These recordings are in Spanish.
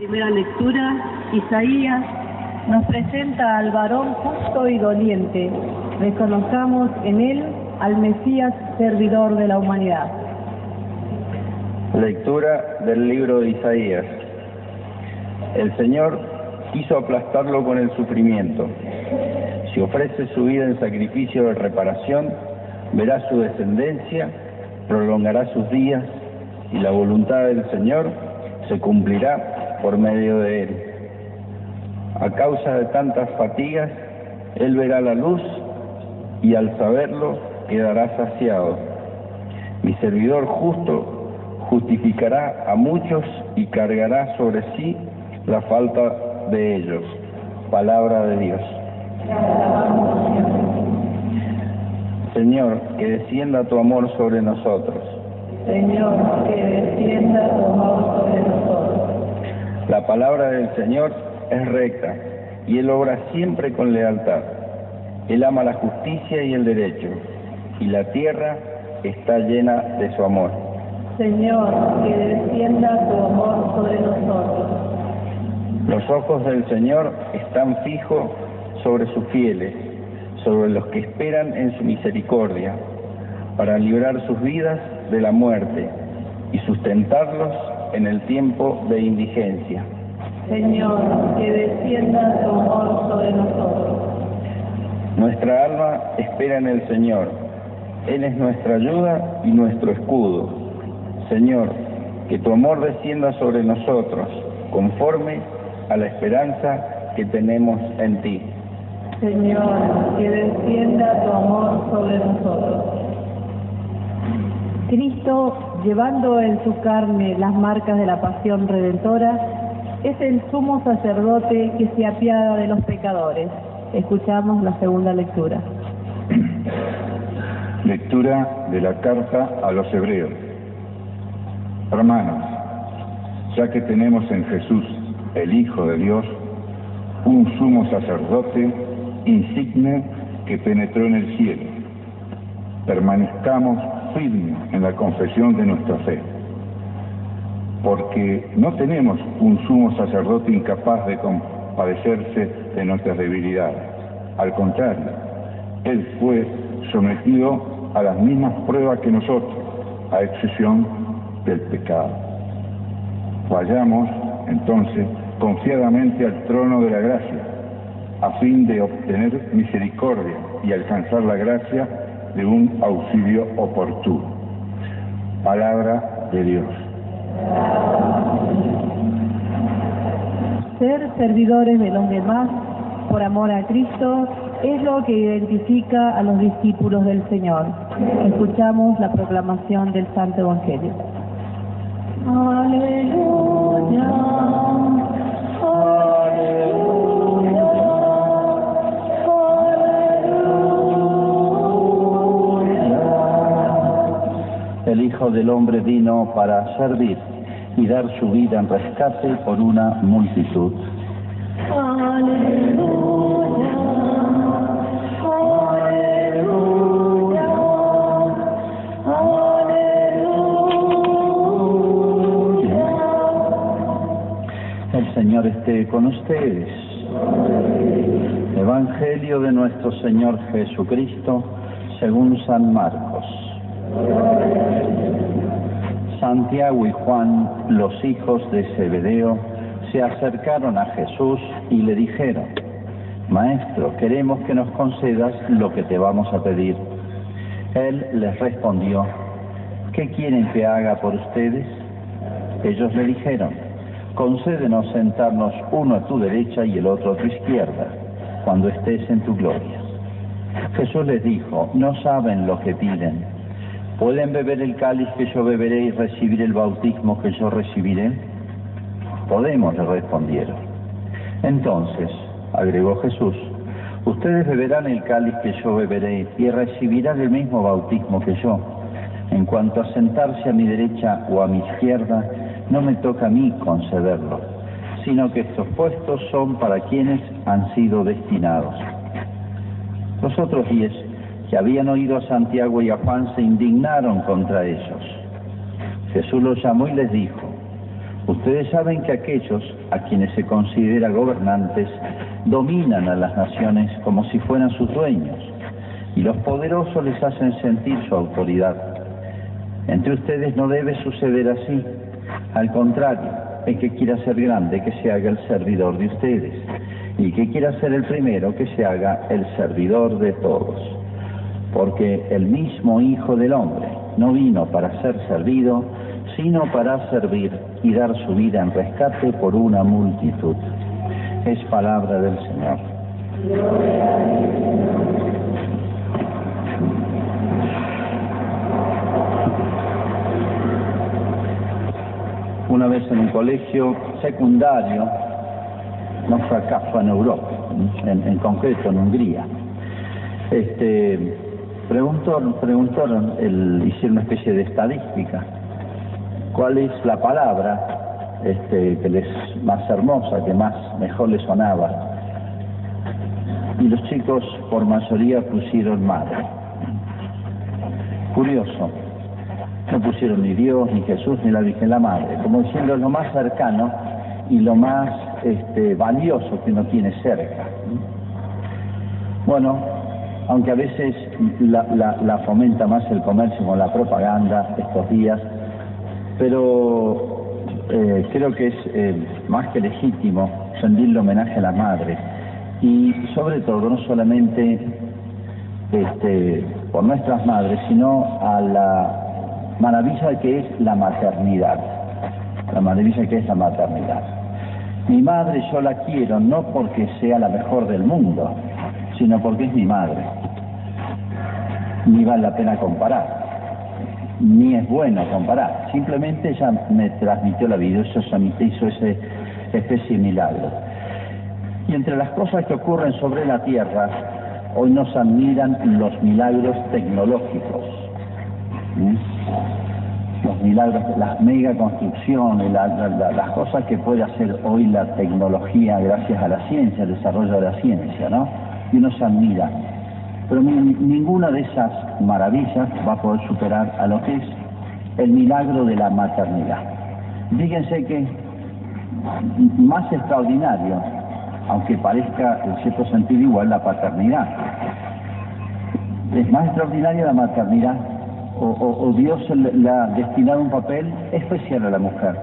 Primera lectura, Isaías nos presenta al varón justo y doliente. Reconozcamos en él al Mesías servidor de la humanidad. Lectura del libro de Isaías. El Señor quiso aplastarlo con el sufrimiento. Si ofrece su vida en sacrificio de reparación, verá su descendencia, prolongará sus días y la voluntad del Señor se cumplirá por medio de él. A causa de tantas fatigas, él verá la luz y al saberlo quedará saciado. Mi servidor justo justificará a muchos y cargará sobre sí la falta de ellos. Palabra de Dios. Señor, que descienda tu amor sobre nosotros. Señor, que descienda tu amor sobre nosotros. La palabra del Señor es recta y Él obra siempre con lealtad. Él ama la justicia y el derecho y la tierra está llena de su amor. Señor, que descienda tu amor sobre nosotros. Los ojos del Señor están fijos sobre sus fieles, sobre los que esperan en su misericordia, para librar sus vidas de la muerte y sustentarlos en el tiempo de indigencia. Señor, que descienda tu amor sobre nosotros. Nuestra alma espera en el Señor. Él es nuestra ayuda y nuestro escudo. Señor, que tu amor descienda sobre nosotros, conforme a la esperanza que tenemos en ti. Señor, que descienda tu amor sobre nosotros. Cristo, llevando en su carne las marcas de la pasión redentora, es el sumo sacerdote que se apiada de los pecadores. Escuchamos la segunda lectura. Lectura de la carta a los hebreos. Hermanos, ya que tenemos en Jesús, el Hijo de Dios, un sumo sacerdote insigne que penetró en el cielo, permanezcamos firmes en la confesión de nuestra fe, porque no tenemos un sumo sacerdote incapaz de compadecerse de nuestras debilidades. Al contrario, Él fue sometido a las mismas pruebas que nosotros, a excepción del pecado. Vayamos entonces confiadamente al trono de la gracia, a fin de obtener misericordia y alcanzar la gracia de un auxilio oportuno. Palabra de Dios. Ser servidores de los demás por amor a Cristo es lo que identifica a los discípulos del Señor. Escuchamos la proclamación del Santo Evangelio. Aleluya. Hijo del Hombre vino para servir y dar su vida en rescate por una multitud. Aleluya. Aleluya. Aleluya. El Señor esté con ustedes. Evangelio de nuestro Señor Jesucristo según San Marcos. Santiago y Juan, los hijos de Zebedeo, se acercaron a Jesús y le dijeron, Maestro, queremos que nos concedas lo que te vamos a pedir. Él les respondió, ¿qué quieren que haga por ustedes? Ellos le dijeron, concédenos sentarnos uno a tu derecha y el otro a tu izquierda, cuando estés en tu gloria. Jesús les dijo, no saben lo que piden. ¿Pueden beber el cáliz que yo beberé y recibir el bautismo que yo recibiré? Podemos, le respondieron. Entonces, agregó Jesús, ustedes beberán el cáliz que yo beberé y recibirán el mismo bautismo que yo. En cuanto a sentarse a mi derecha o a mi izquierda, no me toca a mí concederlo, sino que estos puestos son para quienes han sido destinados. Los otros diez que habían oído a Santiago y a Juan se indignaron contra ellos. Jesús los llamó y les dijo, Ustedes saben que aquellos a quienes se considera gobernantes dominan a las naciones como si fueran sus dueños y los poderosos les hacen sentir su autoridad. Entre ustedes no debe suceder así. Al contrario, el que quiera ser grande, que se haga el servidor de ustedes. Y el que quiera ser el primero, que se haga el servidor de todos. Porque el mismo Hijo del Hombre no vino para ser servido, sino para servir y dar su vida en rescate por una multitud. Es palabra del Señor. Una vez en un colegio secundario, no fue en Europa, en, concreto en Hungría. Este, preguntaron, preguntaron el, hicieron una especie de estadística cuál es la palabra este, que les más hermosa, que más mejor les sonaba. Y los chicos por mayoría pusieron madre. Curioso, no pusieron ni Dios, ni Jesús, ni la Virgen la Madre, como diciendo lo más cercano y lo más este, valioso que uno tiene cerca. Bueno, aunque a veces la, la fomenta más el comercio con la propaganda estos días, pero eh, creo que es eh, más que legítimo rendirle homenaje a la madre. Y sobre todo no solamente este, por nuestras madres, sino a la maravilla que es la maternidad, la maravilla que es la maternidad. Mi madre yo la quiero no porque sea la mejor del mundo, sino porque es mi madre. Ni vale la pena comparar ni es bueno comparar. Simplemente ella me transmitió la vida, eso hizo ese especie de milagro. Y entre las cosas que ocurren sobre la Tierra, hoy nos admiran los milagros tecnológicos. Los milagros, las megaconstrucciones, las cosas que puede hacer hoy la tecnología gracias a la ciencia, el desarrollo de la ciencia, ¿no? Y uno se admira pero ninguna de esas maravillas va a poder superar a lo que es el milagro de la maternidad. Fíjense que más extraordinario, aunque parezca en cierto sentido igual la paternidad, es más extraordinaria la maternidad, o, Dios le, ha destinado un papel especial a la mujer.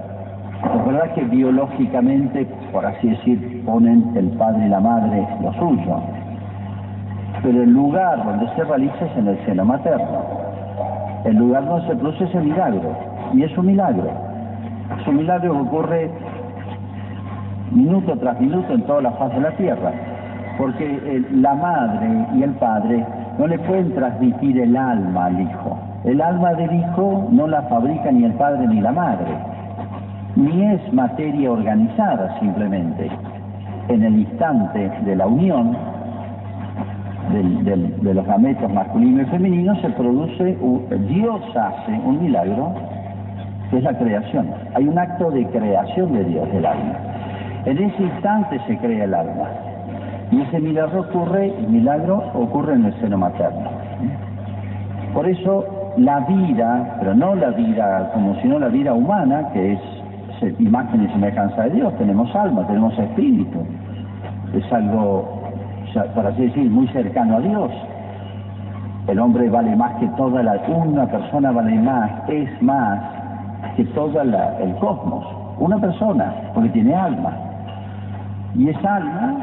Es verdad que biológicamente, por así decir, ponen el padre y la madre lo suyo, pero el lugar donde se realiza es en el seno materno. El lugar donde se produce ese milagro, y es un milagro. Es un milagro que ocurre minuto tras minuto en toda la faz de la tierra, porque la madre y el padre no le pueden transmitir el alma al hijo. El alma del hijo no la fabrica ni el padre ni la madre, ni es materia organizada simplemente. En el instante de la unión, de los gametos masculinos y femeninos se produce, Dios hace un milagro, que es la creación. Hay un acto de creación de Dios del alma. En ese instante se crea el alma. Y ese milagro ocurre, el milagro ocurre en el seno materno. Por eso la vida, pero no la vida como sino la vida humana, que es imagen y semejanza de Dios, tenemos alma, tenemos espíritu, es algo por así decir, muy cercano a Dios. El hombre vale más que toda la... Una persona vale más, es más que todo el cosmos. Una persona, porque tiene alma. Y esa alma,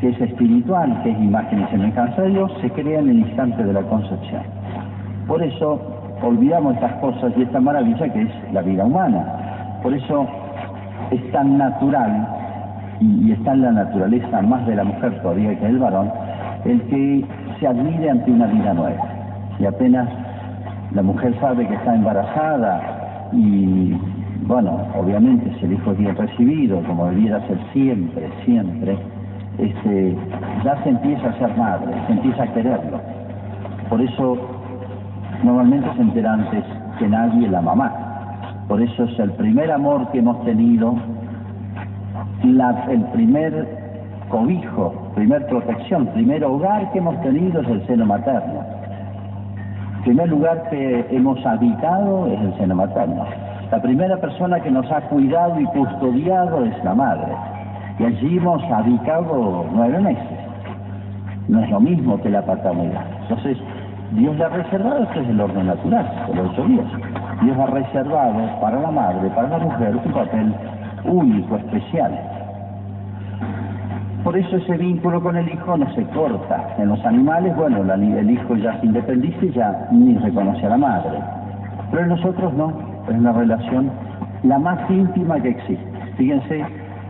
que es espiritual, que es imagen y semejanza de Dios, se crea en el instante de la concepción. Por eso olvidamos estas cosas y esta maravilla que es la vida humana. Por eso es tan natural y, está en la naturaleza más de la mujer todavía que del varón, el que se admire ante una vida nueva. Y apenas la mujer sabe que está embarazada y, bueno, obviamente si el hijo es bien recibido, como debiera ser siempre, siempre, este, ya se empieza a ser madre, se empieza a quererlo. Por eso normalmente se entera antes que nadie la mamá. Por eso es el primer amor que hemos tenido el primer cobijo, primer protección, primer hogar que hemos tenido es el seno materno. El primer lugar que hemos habitado es el seno materno. La primera persona que nos ha cuidado y custodiado es la madre. Y allí hemos habitado nueve meses. No es lo mismo que la paternidad. Entonces, Dios le ha reservado, este es el orden natural, por lo Dios. Dios ha reservado para la madre, para la mujer, un papel único, especial. Por eso ese vínculo con el hijo no se corta. En los animales, bueno, el hijo ya se independiza y ya ni reconoce a la madre. Pero en nosotros no, es una relación la más íntima que existe. Fíjense,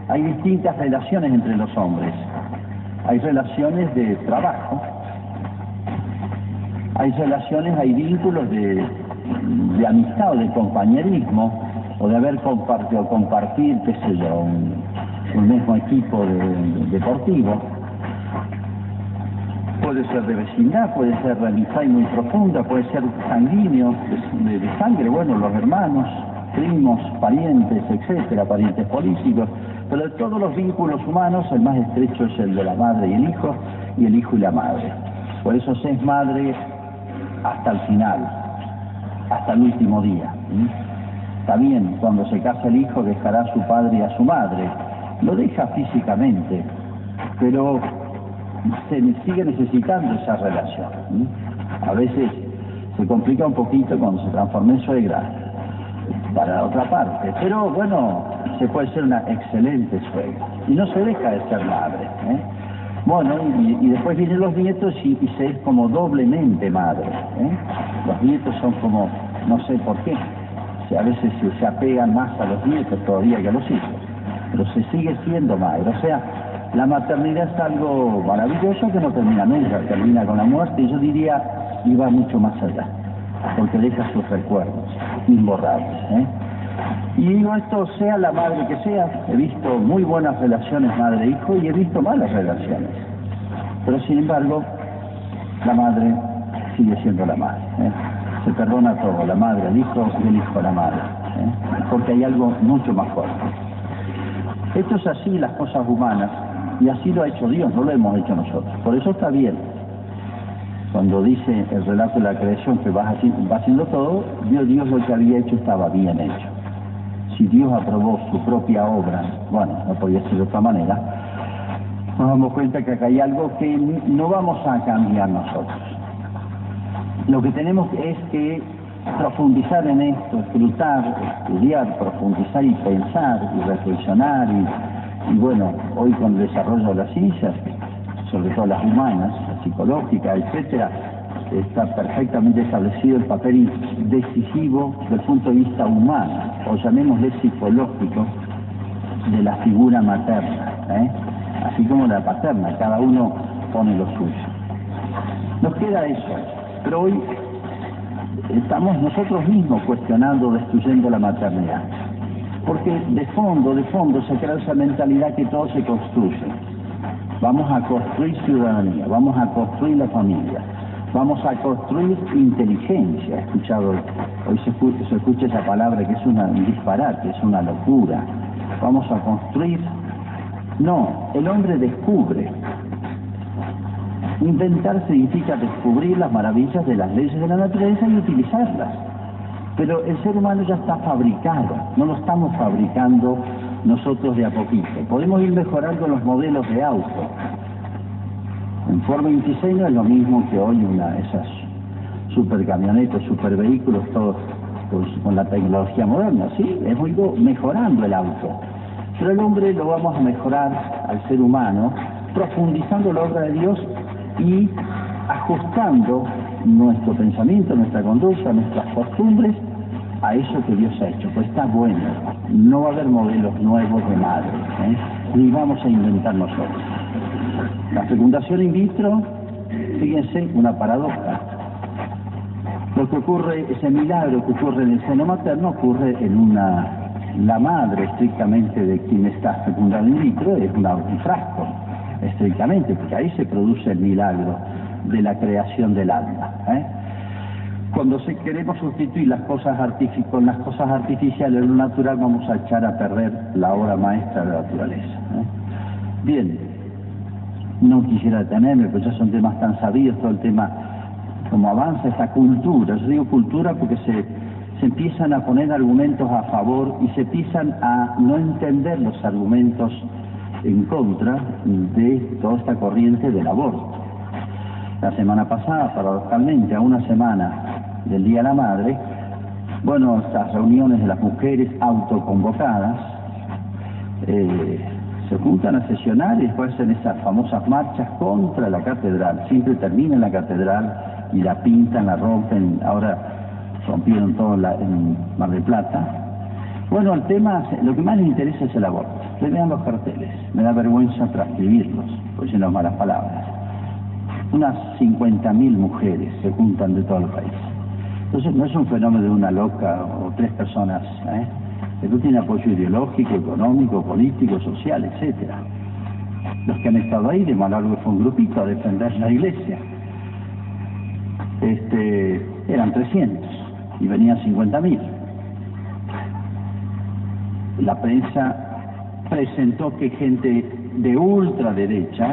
hay distintas relaciones entre los hombres. Hay relaciones de trabajo, hay relaciones, hay vínculos de, de amistad o de compañerismo, o de haber compartido, compartir, qué sé yo, un, un mismo equipo deportivo. Puede ser de vecindad, puede ser de amistad muy profunda, puede ser sanguíneo, de, sangre, bueno, los hermanos, primos, parientes, etcétera, parientes políticos. Pero de todos los vínculos humanos, el más estrecho es el de la madre y el hijo, y el hijo y la madre. Por eso se es madre hasta el final, hasta el último día. Está bien, cuando se casa el hijo dejará a su padre y a su madre, lo deja físicamente, pero se sigue necesitando esa relación. A veces se complica un poquito cuando se transforma en suegra, para otra parte, pero bueno, se puede ser una excelente suegra y no se deja de ser madre. ¿eh? Bueno, y, después vienen los nietos y, se es como doblemente madre. ¿eh? Los nietos son como, no sé por qué, a veces se apegan más a los nietos todavía que a los hijos pero se sigue siendo madre. O sea, la maternidad es algo maravilloso que no termina nunca, termina con la muerte y yo diría y va mucho más allá, porque deja sus recuerdos imborrables. ¿eh? Y digo esto, sea la madre que sea, he visto muy buenas relaciones madre-hijo y he visto malas relaciones. Pero sin embargo, la madre sigue siendo la madre. ¿eh? Se perdona todo, la madre, el hijo y el hijo a la madre. ¿eh? Porque hay algo mucho más fuerte. Esto es así las cosas humanas y así lo ha hecho Dios, no lo hemos hecho nosotros. Por eso está bien. Cuando dice el relato de la creación que va haciendo todo, Dios, Dios lo que había hecho estaba bien hecho. Si Dios aprobó su propia obra, bueno, no podía ser de otra manera, nos damos cuenta que acá hay algo que no vamos a cambiar nosotros. Lo que tenemos es que profundizar en esto, escrutar, estudiar, profundizar y pensar y reflexionar y, bueno, hoy con el desarrollo de las ciencias, sobre todo las humanas, la psicológica, etcétera, está perfectamente establecido el papel decisivo del punto de vista humano, o llamémosle psicológico, de la figura materna, ¿eh? así como la paterna, cada uno pone lo suyo. Nos queda eso, pero hoy estamos nosotros mismos cuestionando, destruyendo la maternidad. Porque de fondo, de fondo se crea esa mentalidad que todo se construye. Vamos a construir ciudadanía, vamos a construir la familia, vamos a construir inteligencia. He escuchado, hoy se escucha, se escucha esa palabra que es un disparate, es una locura. Vamos a construir. No, el hombre descubre, Inventar significa descubrir las maravillas de las leyes de la naturaleza y utilizarlas. Pero el ser humano ya está fabricado, no lo estamos fabricando nosotros de a poquito. Podemos ir mejorando los modelos de auto. En forma 26 no es lo mismo que hoy una esas supercamionetas, supervehículos, todos con la tecnología moderna, sí, es muy mejorando el auto. Pero el hombre lo vamos a mejorar al ser humano profundizando la obra de Dios y ajustando nuestro pensamiento, nuestra conducta, nuestras costumbres a eso que Dios ha hecho. Pues está bueno, no va a haber modelos nuevos de madre, ¿eh? ni vamos a inventar nosotros. La fecundación in vitro, fíjense, una paradoja. Lo que ocurre, ese milagro que ocurre en el seno materno ocurre en una, la madre estrictamente de quien está fecundado in vitro es un frasco, estrictamente, porque ahí se produce el milagro de la creación del alma. ¿eh? Cuando se, queremos sustituir las cosas con las cosas artificiales, lo natural, vamos a echar a perder la obra maestra de la naturaleza. ¿eh? Bien, no quisiera detenerme, pues ya son temas tan sabidos, todo el tema, cómo avanza esta cultura. Yo digo cultura porque se, se empiezan a poner argumentos a favor y se empiezan a no entender los argumentos en contra de toda esta corriente del aborto. La semana pasada, paradojalmente, a una semana del Día de la Madre, bueno, estas reuniones de las mujeres autoconvocadas eh, se juntan a sesionar y después hacen esas famosas marchas contra la catedral. Siempre terminan la catedral y la pintan, la rompen. Ahora rompieron todo en Mar del Plata. Bueno, el tema, lo que más les interesa es el aborto. Que los carteles. Me da vergüenza transcribirlos, por no malas palabras. Unas 50.000 mujeres se juntan de todo el país. Entonces no es un fenómeno de una loca o tres personas, ¿eh? Esto tiene apoyo ideológico, económico, político, social, etcétera. Los que han estado ahí, de Malargo fue un grupito a defender la iglesia. Este, eran 300 y venían 50.000. La prensa presentó que gente de ultraderecha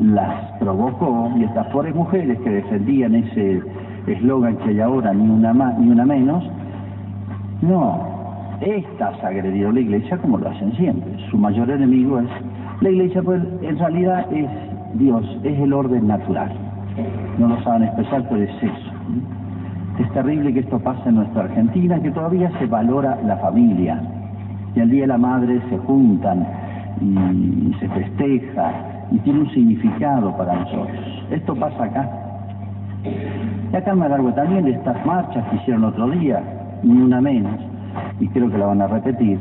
las provocó y estas pobres mujeres que defendían ese eslogan que hay ahora, ni una más ni una menos, no, estas agredido a la iglesia como lo hacen siempre. Su mayor enemigo es la iglesia, pues en realidad es Dios, es el orden natural. No lo saben expresar, pero es eso. Es terrible que esto pase en nuestra Argentina, que todavía se valora la familia. Y al Día de la Madre se juntan y se festeja y tiene un significado para nosotros. Esto pasa acá. Y acá en Malargüe también estas marchas que hicieron otro día, ni una menos, y creo que la van a repetir,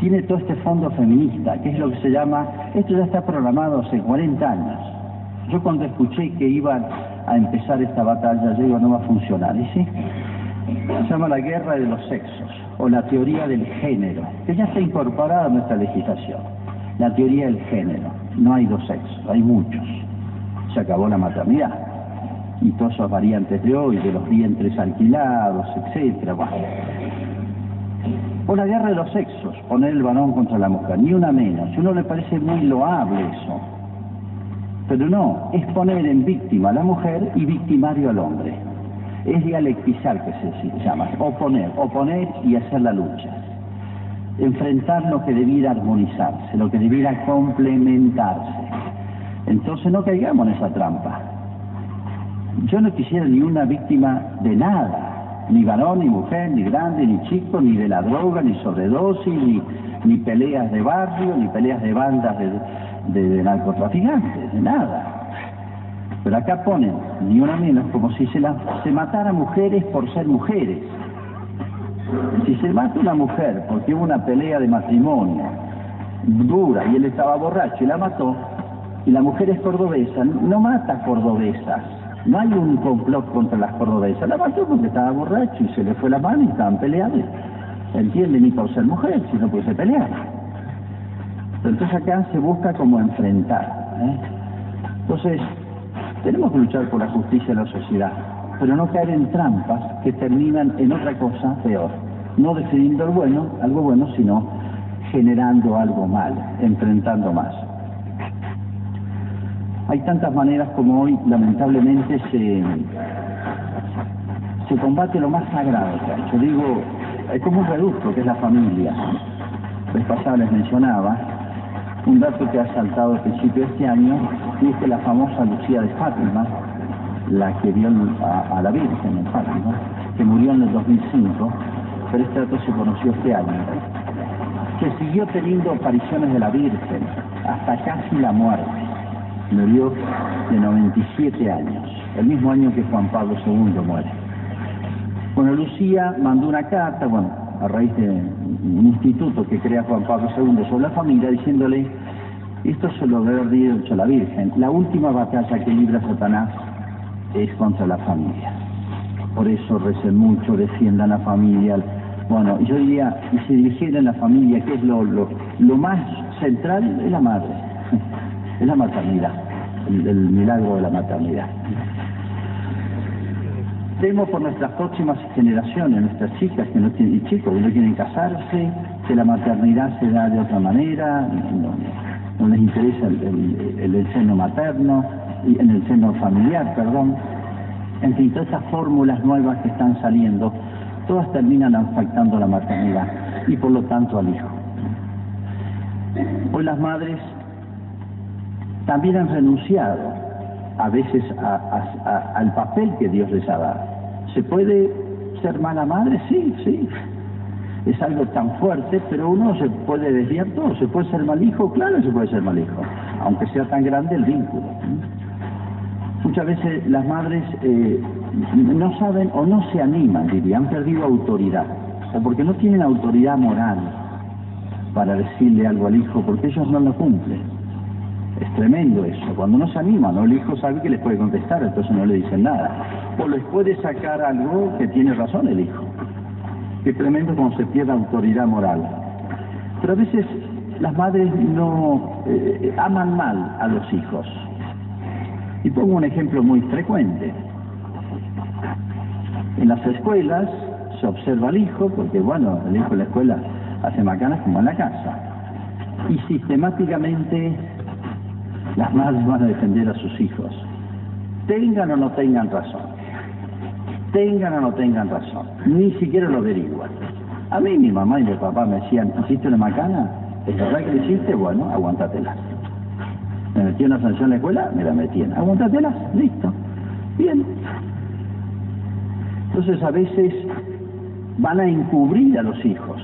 tiene todo este fondo feminista, que es lo que se llama, esto ya está programado hace 40 años. Yo cuando escuché que iban a empezar esta batalla, yo digo, no va a funcionar, ¿y sí? Se llama la guerra de los sexos, o la teoría del género, que ya está incorporada a nuestra legislación. La teoría del género, no hay dos sexos, hay muchos. Se acabó la maternidad y todas esas variantes de hoy, de los vientres alquilados, etcétera. O la guerra de los sexos, poner el varón contra la mujer, ni una menos. A uno le parece muy loable eso. Pero no, es poner en víctima a la mujer y victimario al hombre. Es dialectizar que se llama, oponer, oponer y hacer la lucha. Enfrentar lo que debiera armonizarse, lo que debiera complementarse. Entonces no caigamos en esa trampa. Yo no quisiera ni una víctima de nada ni varón, ni mujer, ni grande, ni chico, ni de la droga, ni sobredosis, ni, ni peleas de barrio, ni peleas de bandas de, narcotraficantes, de nada. Pero acá ponen, ni una menos, como si se, la, se matara mujeres por ser mujeres. Si se mata una mujer porque hubo una pelea de matrimonio dura y él estaba borracho y la mató, y la mujer es cordobesa, no mata cordobesas, no hay un complot contra las cordobesas. La mató porque estaba borracho y se le fue la mano y estaban peleando. ¿Entiende? Ni por ser mujer, sino porque se pelear. Entonces acá se busca como enfrentar. ¿eh? Entonces, tenemos que luchar por la justicia en la sociedad, pero no caer en trampas que terminan en otra cosa peor. No defendiendo el bueno, algo bueno, sino generando algo mal, enfrentando más. Hay tantas maneras como hoy, lamentablemente, se, se combate lo más sagrado. Yo digo, es como un reducto que es la familia. El pasado les mencionaba un dato que ha saltado al principio de este año, y es que la famosa Lucía de Fátima, la que vio a, la Virgen en Fátima, que murió en el 2005, pero este dato se conoció este año, que siguió teniendo apariciones de la Virgen hasta casi la muerte murió de 97 años, el mismo año que Juan Pablo II muere. Bueno, Lucía mandó una carta, bueno, a raíz de un instituto que crea Juan Pablo II sobre la familia, diciéndole, esto se lo debe haber dicho la Virgen, la última batalla que libra Satanás es contra la familia. Por eso recen mucho, defiendan la familia. Bueno, yo diría, si dirigieran la familia, que es lo, lo más central, es la madre es la maternidad, el, milagro de la maternidad. Temo por nuestras próximas generaciones, nuestras chicas que no tienen, y chicos que no quieren casarse, que la maternidad se da de otra manera, no, les interesa el, seno materno, en el seno familiar, perdón. En fin, todas estas fórmulas nuevas que están saliendo, todas terminan afectando a la maternidad y por lo tanto al hijo. Hoy las madres también han renunciado a veces al papel que Dios les ha dado. ¿Se puede ser mala madre? Sí, sí. Es algo tan fuerte, pero uno se puede desviar todo. ¿Se puede ser mal hijo? Claro se puede ser mal hijo, aunque sea tan grande el vínculo. Muchas veces las madres eh, no saben o no se animan, diría, han perdido autoridad, o porque no tienen autoridad moral para decirle algo al hijo, porque ellos no lo cumplen. Es tremendo eso. Cuando no se animan, ¿no? el hijo sabe que les puede contestar, entonces no le dicen nada. O les puede sacar algo que tiene razón el hijo. Qué tremendo cuando se pierde autoridad moral. Pero a veces las madres no eh, aman mal a los hijos. Y pongo un ejemplo muy frecuente. En las escuelas se observa al hijo, porque bueno, el hijo en la escuela hace macanas como en la casa. Y sistemáticamente las madres van a defender a sus hijos. Tengan o no tengan razón. Tengan o no tengan razón. Ni siquiera lo averiguan. A mí mi mamá y mi papá me decían, ¿hiciste una macana? ¿Es verdad que lo hiciste? Bueno, aguántatela. Me metí una sanción en la escuela, me la metían. Aguantatelas, listo. Bien. Entonces a veces van a encubrir a los hijos.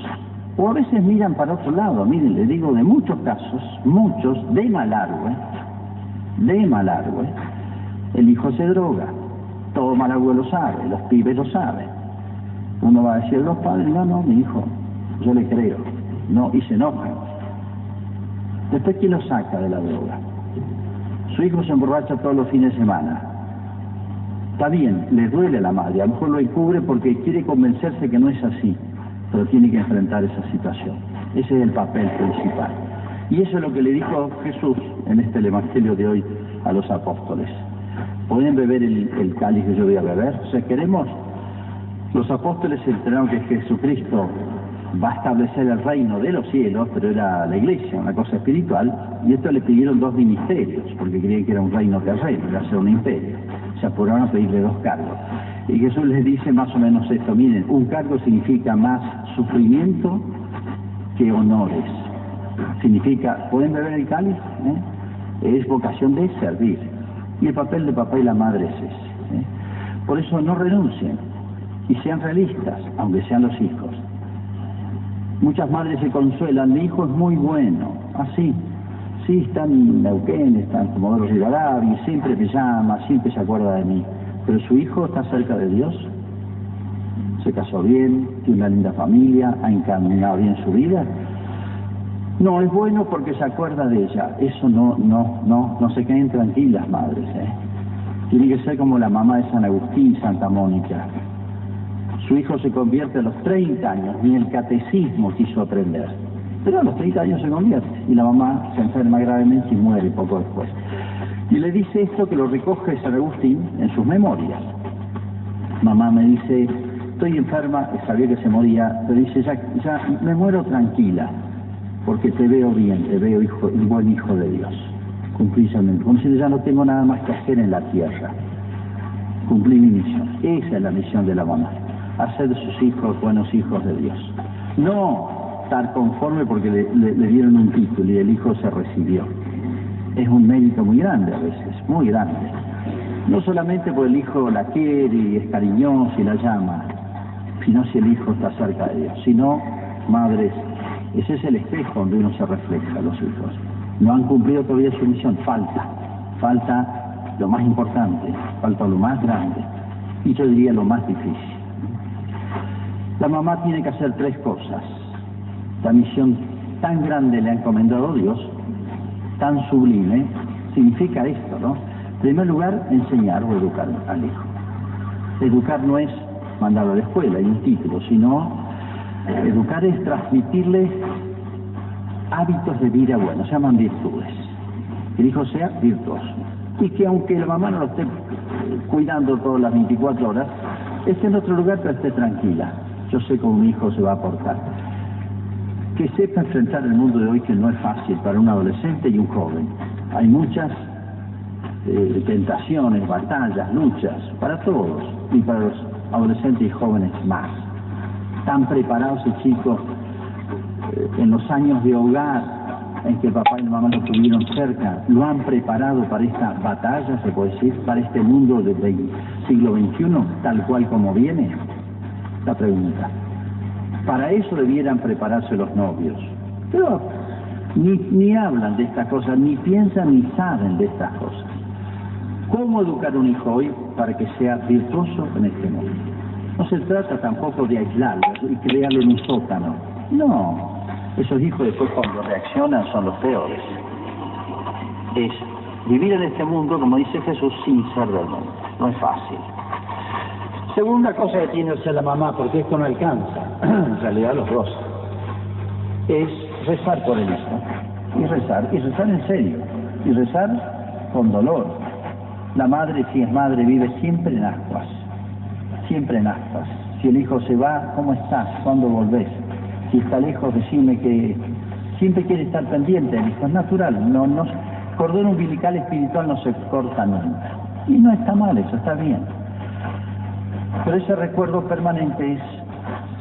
O a veces miran para otro lado. Miren, les digo de muchos casos, muchos, de Malargüe, de Malargüe, el hijo se droga. Todo Malargüe lo sabe, los pibes lo saben. Uno va a decir, los padres, no, no, mi hijo, yo le creo. No, y se enojan. Después, ¿quién lo saca de la droga? Su hijo se emborracha todos los fines de semana. Está bien, le duele a la madre, a lo mejor lo encubre porque quiere convencerse que no es así, pero tiene que enfrentar esa situación. Ese es el papel principal. Y eso es lo que le dijo Jesús en este Evangelio de hoy a los apóstoles. ¿Pueden beber el, cáliz que yo voy a beber? O sea, queremos, los apóstoles enteraron que Jesucristo va a establecer el reino de los cielos, pero era la iglesia, una cosa espiritual, y esto le pidieron dos ministerios, porque creían que era un reino terreno, iba a ser un imperio. Se apuraron a pedirle dos cargos. Y Jesús les dice más o menos esto, miren, un cargo significa más sufrimiento que honores. Significa, ¿pueden beber el cáliz? ¿Eh? Es vocación de servir. Y el papel de papá y la madre es ese. Por eso no renuncien y sean realistas, aunque sean los hijos. Muchas madres se consuelan, mi hijo es muy bueno, así. sí, está en Neuquén, está en Comodoro Rivadavia, siempre me llama, siempre se acuerda de mí. Pero su hijo está cerca de Dios, se casó bien, tiene una linda familia, ha encaminado bien su vida. No, es bueno porque se acuerda de ella. Eso no, no, no, no se queden tranquilas, madres. ¿eh? Tiene que ser como la mamá de San Agustín, Santa Mónica. Su hijo se convierte a los 30 años, ni el catecismo quiso aprender. Pero a los 30 años se convierte y la mamá se enferma gravemente y muere poco después. Y le dice esto que lo recoge San Agustín en sus memorias. Mamá me dice, estoy enferma, sabía que se moría, pero dice, ya, ya me muero tranquila, porque te veo bien, te veo hijo, buen hijo de Dios. Cumplí Como si ya no tengo nada más que hacer en la tierra. Cumplí mi misión. Esa es la misión de la mamá hacer sus hijos buenos hijos de Dios. No estar conforme porque le, dieron un título y el hijo se recibió. Es un mérito muy grande a veces, muy grande. No solamente porque el hijo la quiere y es cariñoso y la llama, sino si el hijo está cerca de Dios. Si no, madres, ese es el espejo donde uno se refleja, los hijos. No han cumplido todavía su misión, falta, falta lo más importante, falta lo más grande y yo diría lo más difícil. La mamá tiene que hacer tres cosas. La misión tan grande le ha encomendado Dios, tan sublime, significa esto, ¿no? En primer lugar, enseñar o educar al hijo. Educar no es mandarlo a la escuela y un título, sino educar es transmitirle hábitos de vida buenos, se llaman virtudes. El hijo sea virtuoso. Y que aunque la mamá no lo esté cuidando todas las 24 horas, esté en otro lugar pero esté tranquila yo sé cómo mi hijo se va a portar. Que sepa enfrentar el mundo de hoy que no es fácil para un adolescente y un joven. Hay muchas eh, tentaciones, batallas, luchas, para todos y para los adolescentes y jóvenes más. Están preparados esos chicos eh, en los años de hogar en que papá y mamá lo tuvieron cerca, lo han preparado para esta batalla, se puede decir, para este mundo del siglo XXI, tal cual como viene? La pregunta. Para eso debieran prepararse los novios. Pero ni, ni hablan de estas cosas, ni piensan ni saben de estas cosas. ¿Cómo educar un hijo hoy para que sea virtuoso en este mundo? No se trata tampoco de aislarlo y crearlo en un sótano. No, esos hijos después cuando reaccionan son los peores. Es vivir en este mundo, como dice Jesús, sin ser del mundo. No es fácil. Segunda cosa que tiene que ser la mamá, porque esto no alcanza, en realidad los dos, es rezar por el hijo. Y rezar, y rezar en serio, y rezar con dolor. La madre, si es madre, vive siempre en ascuas, siempre en ascuas. Si el hijo se va, ¿cómo estás? ¿Cuándo volvés? si está lejos, decime que siempre quiere estar pendiente hijo, es natural, no, no, cordón umbilical espiritual no se corta nunca. Y no está mal eso, está bien. Pero ese recuerdo permanente es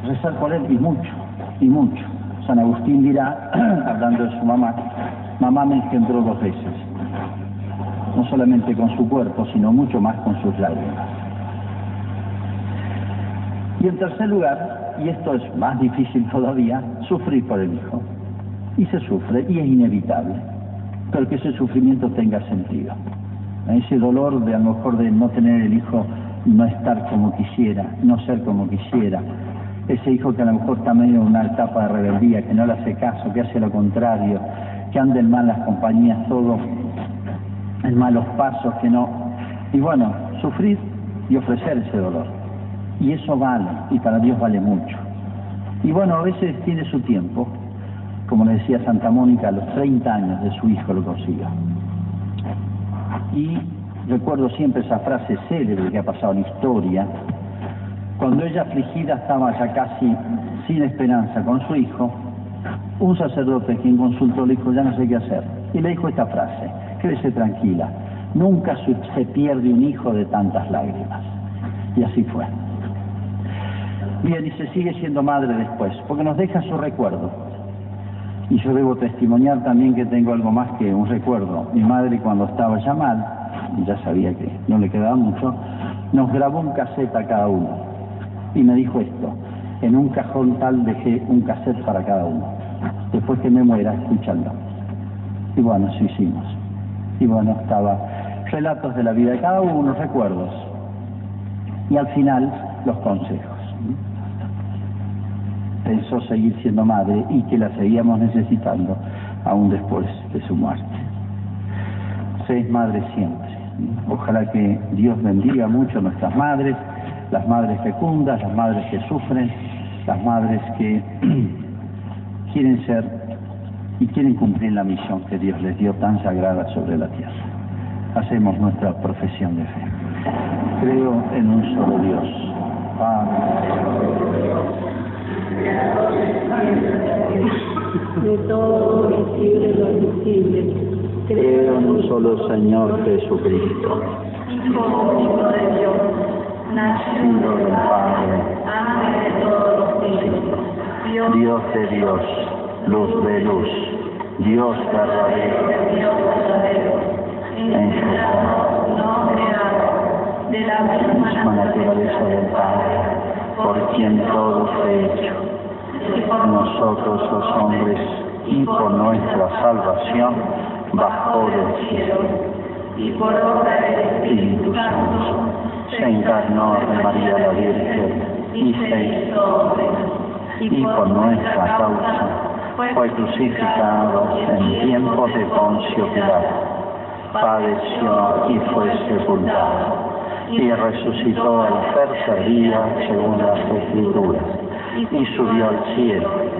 rezar por él y mucho, y mucho. San Agustín dirá, hablando de su mamá, mamá me engendró dos veces, no solamente con su cuerpo, sino mucho más con sus lágrimas. Y en tercer lugar, y esto es más difícil todavía, sufrir por el hijo. Y se sufre, y es inevitable, pero que ese sufrimiento tenga sentido. Ese dolor de a lo mejor de no tener el hijo, no estar como quisiera, no ser como quisiera. Ese hijo que a lo mejor está medio en una etapa de rebeldía, que no le hace caso, que hace lo contrario, que anda en malas compañías, todo en malos pasos, que no. Y bueno, sufrir y ofrecer ese dolor. Y eso vale, y para Dios vale mucho. Y bueno, a veces tiene su tiempo, como le decía Santa Mónica, a los 30 años de su hijo lo consiguió. Y recuerdo siempre esa frase célebre que ha pasado en historia, cuando ella afligida estaba ya casi sin esperanza con su hijo, un sacerdote quien consultó le dijo, ya no sé qué hacer. Y le dijo esta frase, quédese tranquila, nunca se pierde un hijo de tantas lágrimas. Y así fue. Bien, y se sigue siendo madre después, porque nos deja su recuerdo. Y yo debo testimoniar también que tengo algo más que un recuerdo. Mi madre cuando estaba ya mal, ya sabía que no le quedaba mucho, nos grabó un cassette a cada uno. Y me dijo esto, en un cajón tal dejé un cassette para cada uno. Después que me muera, escuchando. Y bueno, eso hicimos. Y bueno, estaba relatos de la vida de cada uno, recuerdos. Y al final, los consejos pensó seguir siendo madre y que la seguíamos necesitando aún después de su muerte. Seis madres siempre. Ojalá que Dios bendiga mucho a nuestras madres, las madres fecundas, las madres que sufren, las madres que quieren ser y quieren cumplir la misión que Dios les dio tan sagrada sobre la tierra. Hacemos nuestra profesión de fe. Creo en un solo Dios, Padre, de todo visible lo invisible. Creo en un solo Señor Jesucristo, Hijo único de Dios, nacido del Padre, Ángel de todos los siglos, Dios, Dios de Dios, luz de luz, Dios verdadero, Dios verdadero, engendrado, no creado, de la misma naturaleza del Padre, por quien todo fue hecho. Nosotros los hombres y por nuestra salvación bajo del cielo. Y por obra del Espíritu Santo se encarnó de María la Virgen y se hizo hombre. Y por nuestra causa fue crucificado en tiempos de Poncio Pilato. Padeció y fue sepultado. Y resucitó al tercer día según las Escrituras y subió al cielo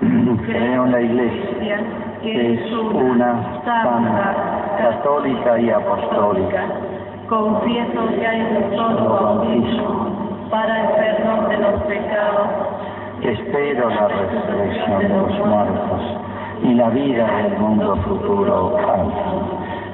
Creo en la Iglesia, que es una, santa, católica y apostólica. Confieso que hay un solo bautismo para el perdón de los pecados. Espero la resurrección de los muertos y la vida del mundo futuro. Amén.